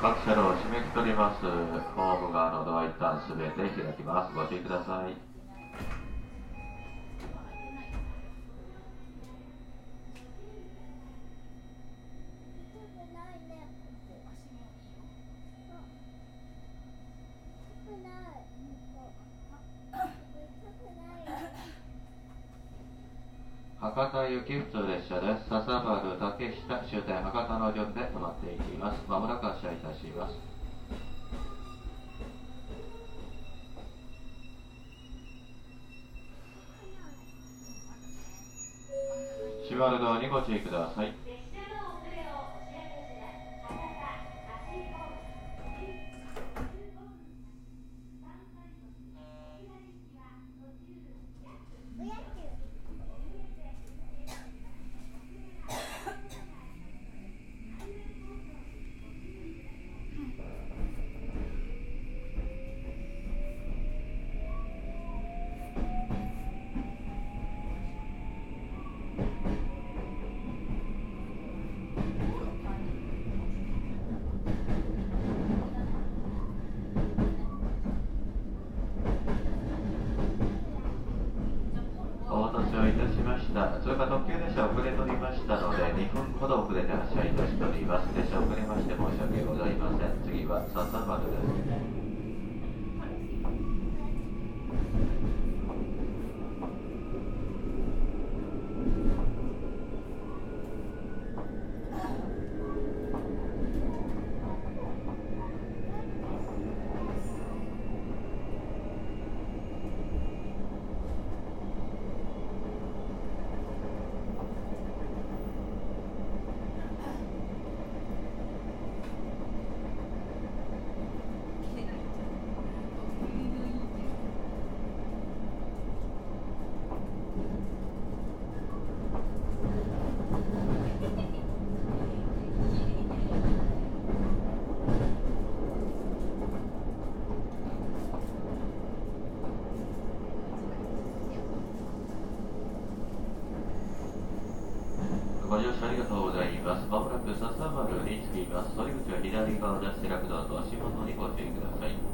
各車両を締めくくります。ホーム側のドア一旦すべて開きます。ご注意ください。海行き普通列車です。笹原竹下終点博多の順で止まっていきます。まもなく発車いたします。閉まるドアにご注意ください。お待たせをいたしました。それから特急列車遅れとりましたので、2分ほど遅れて発車いたしております。列車遅れまして申し訳ございません。次は笹丸です。ご乗車ありがとうございます。まもなく笹丸に着きます。乗り口は左側です。セラクドアと足元にご注意ください。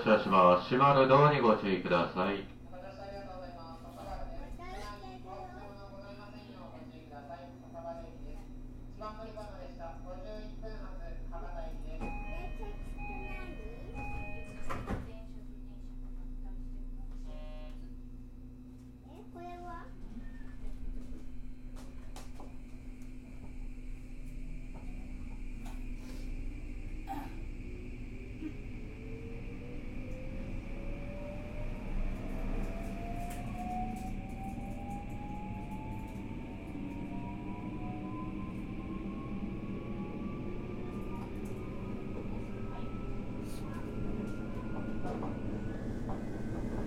発車します。閉まるドアにご注意ください。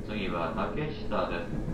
次は竹下です。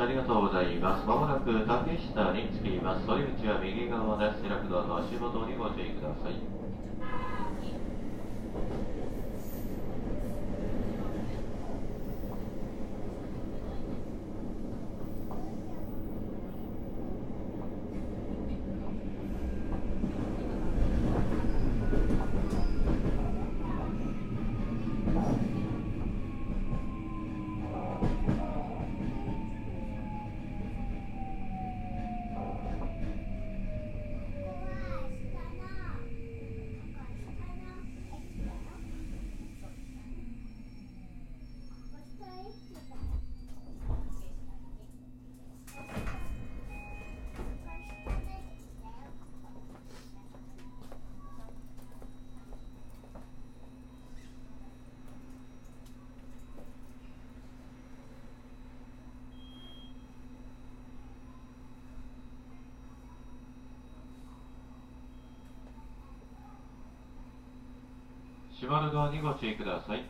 ありがとうございます。まもなく竹下に着きます。反り口は右側です。開くドアの足元にご注意ください。閉まるドにご注意ください。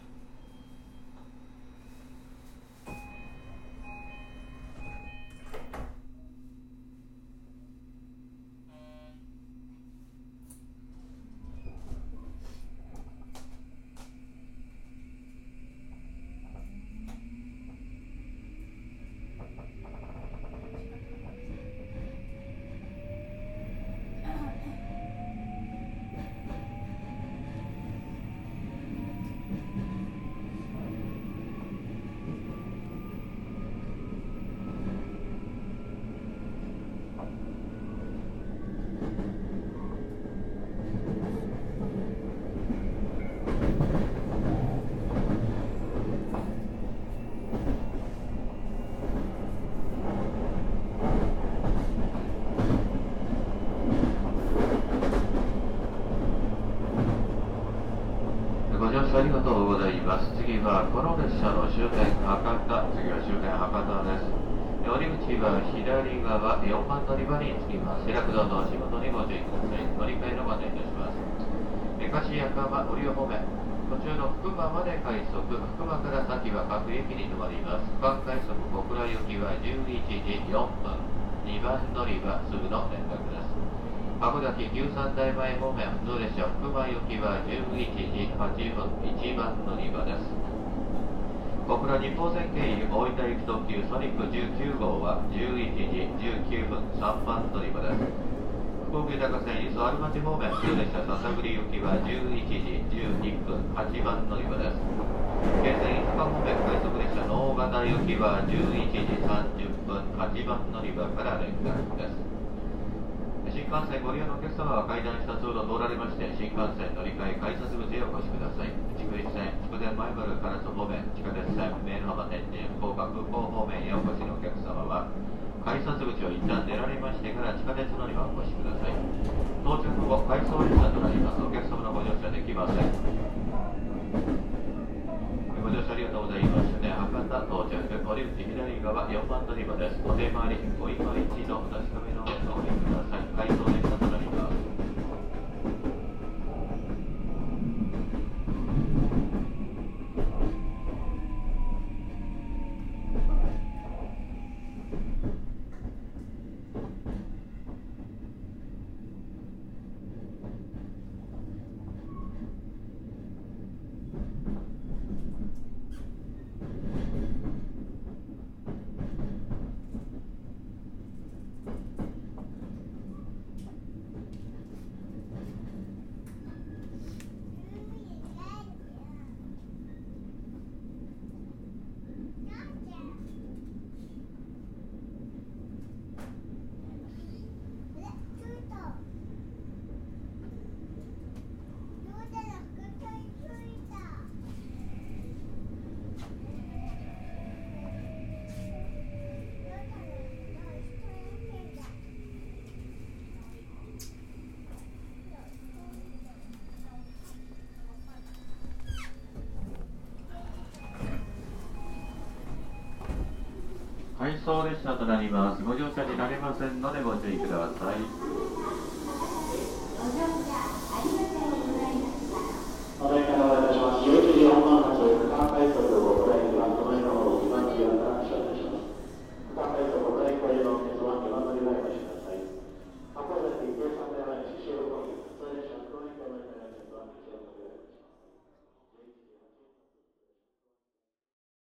ありがとうございます。次はこの列車の終点博多、次は終点博多です。降り口は左側4番乗り場に着きます。開くドアの足元にご注意ください。乗り換えのご案内いたします。メカシアカマ降り方面。途中の福間まで快速、福間から先は各駅に停まります。各快速小倉行きは11時4分。2番乗り場すぐの連絡です。函館13台前方面普通列車福間行きは11時8分1番乗り場です小倉日報線経由大分行き特急ソニック19号は11時19分3番乗り場です福岡高線磯有町方面普通列車篠栗行きは11時11分8番乗り場です京線飯塚方面快速列車能形行きは11時30分8番乗り場から連絡です新幹線ご利用のお客様は階段下通路通られまして新幹線乗り換え改札口へお越しください。筑肥線筑前前原唐津方面地下鉄線名の浜天神福岡空港方面へお越しのお客様は改札口を一旦出られましてから地下鉄乗り場をお越しください。到着後改装列車となります。お客様のご乗車できません。ご乗車ありがとうございますね。博多到着。降り口左側4番乗り場です。お手回り5今1のお確かめの回送列車となります。ご乗車になれませんのでご注意ください。